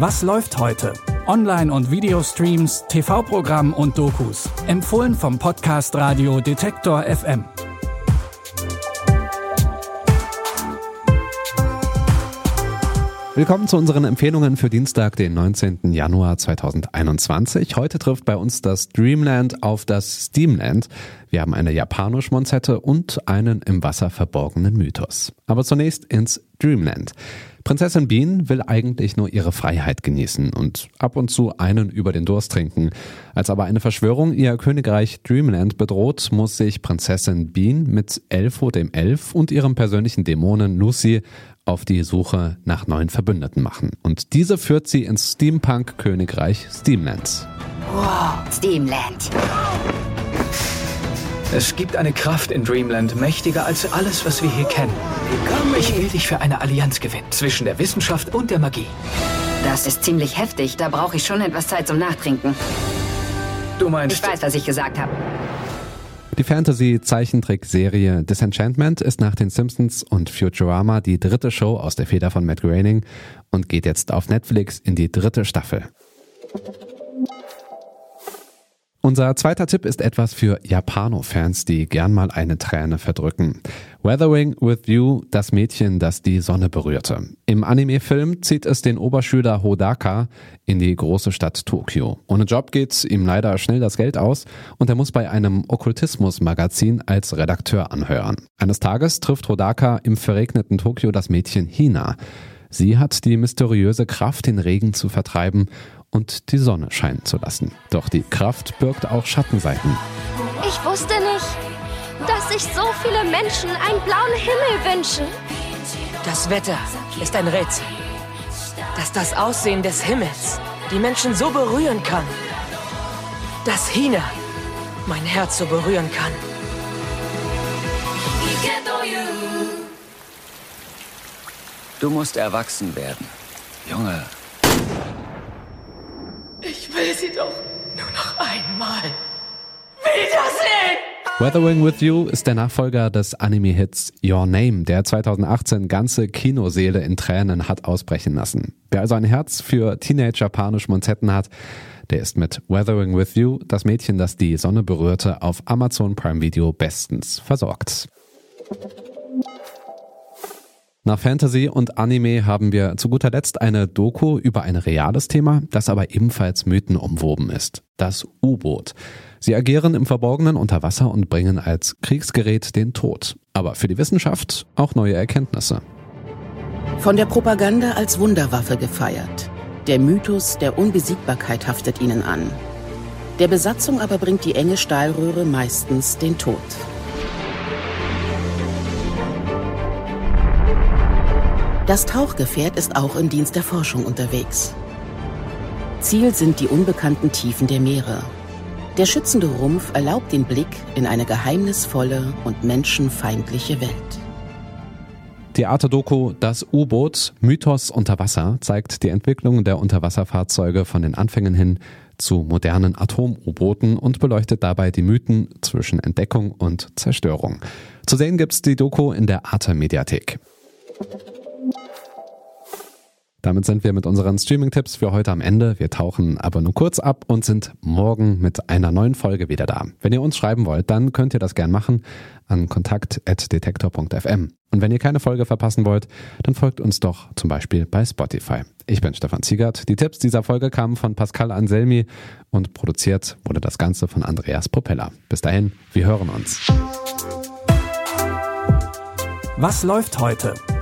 Was läuft heute? Online- und Videostreams, TV-Programm und Dokus. Empfohlen vom Podcast Radio Detektor FM. Willkommen zu unseren Empfehlungen für Dienstag, den 19. Januar 2021. Heute trifft bei uns das Dreamland auf das Steamland. Wir haben eine Japanisch-Monzette und einen im Wasser verborgenen Mythos. Aber zunächst ins Dreamland. Prinzessin Bean will eigentlich nur ihre Freiheit genießen und ab und zu einen über den Durst trinken. Als aber eine Verschwörung ihr Königreich Dreamland bedroht, muss sich Prinzessin Bean mit Elfo dem Elf und ihrem persönlichen Dämonen Lucy auf die Suche nach neuen Verbündeten machen. Und diese führt sie ins Steampunk-Königreich Steamland. Wow, Steamland. Es gibt eine Kraft in Dreamland, mächtiger als alles, was wir hier kennen. Ich will dich für eine Allianz gewinnen, zwischen der Wissenschaft und der Magie. Das ist ziemlich heftig. Da brauche ich schon etwas Zeit zum Nachtrinken. Du meinst... Ich weiß, was ich gesagt habe. Die Fantasy-Zeichentrickserie Disenchantment ist nach den Simpsons und Futurama die dritte Show aus der Feder von Matt Groening und geht jetzt auf Netflix in die dritte Staffel. Unser zweiter Tipp ist etwas für Japano-Fans, die gern mal eine Träne verdrücken. Weathering with You, das Mädchen, das die Sonne berührte. Im Anime-Film zieht es den Oberschüler Hodaka in die große Stadt Tokio. Ohne Job geht ihm leider schnell das Geld aus und er muss bei einem Okkultismus-Magazin als Redakteur anhören. Eines Tages trifft Hodaka im verregneten Tokio das Mädchen Hina. Sie hat die mysteriöse Kraft, den Regen zu vertreiben und die Sonne scheinen zu lassen. Doch die Kraft birgt auch Schattenseiten. Ich wusste nicht, dass sich so viele Menschen einen blauen Himmel wünschen. Das Wetter ist ein Rätsel. Dass das Aussehen des Himmels die Menschen so berühren kann. Dass Hina mein Herz so berühren kann. Du musst erwachsen werden. Junge, will sie doch nur noch einmal wiedersehen! Weathering with You ist der Nachfolger des Anime-Hits Your Name, der 2018 ganze Kinoseele in Tränen hat ausbrechen lassen. Wer also ein Herz für Teenage-Japanisch-Monzetten hat, der ist mit Weathering with You, das Mädchen, das die Sonne berührte, auf Amazon Prime Video bestens versorgt. Nach Fantasy und Anime haben wir zu guter Letzt eine Doku über ein reales Thema, das aber ebenfalls mythenumwoben ist. Das U-Boot. Sie agieren im Verborgenen unter Wasser und bringen als Kriegsgerät den Tod. Aber für die Wissenschaft auch neue Erkenntnisse. Von der Propaganda als Wunderwaffe gefeiert. Der Mythos der Unbesiegbarkeit haftet ihnen an. Der Besatzung aber bringt die enge Stahlröhre meistens den Tod. Das Tauchgefährt ist auch im Dienst der Forschung unterwegs. Ziel sind die unbekannten Tiefen der Meere. Der schützende Rumpf erlaubt den Blick in eine geheimnisvolle und menschenfeindliche Welt. Die Arte-Doku Das U-Boot Mythos unter Wasser zeigt die Entwicklung der Unterwasserfahrzeuge von den Anfängen hin zu modernen Atom-U-Booten und beleuchtet dabei die Mythen zwischen Entdeckung und Zerstörung. Zu sehen gibt's die Doku in der Arte-Mediathek. Damit sind wir mit unseren Streaming-Tipps für heute am Ende. Wir tauchen aber nur kurz ab und sind morgen mit einer neuen Folge wieder da. Wenn ihr uns schreiben wollt, dann könnt ihr das gern machen an kontakt.detektor.fm. Und wenn ihr keine Folge verpassen wollt, dann folgt uns doch zum Beispiel bei Spotify. Ich bin Stefan Ziegert. Die Tipps dieser Folge kamen von Pascal Anselmi und produziert wurde das Ganze von Andreas Propeller. Bis dahin, wir hören uns. Was läuft heute?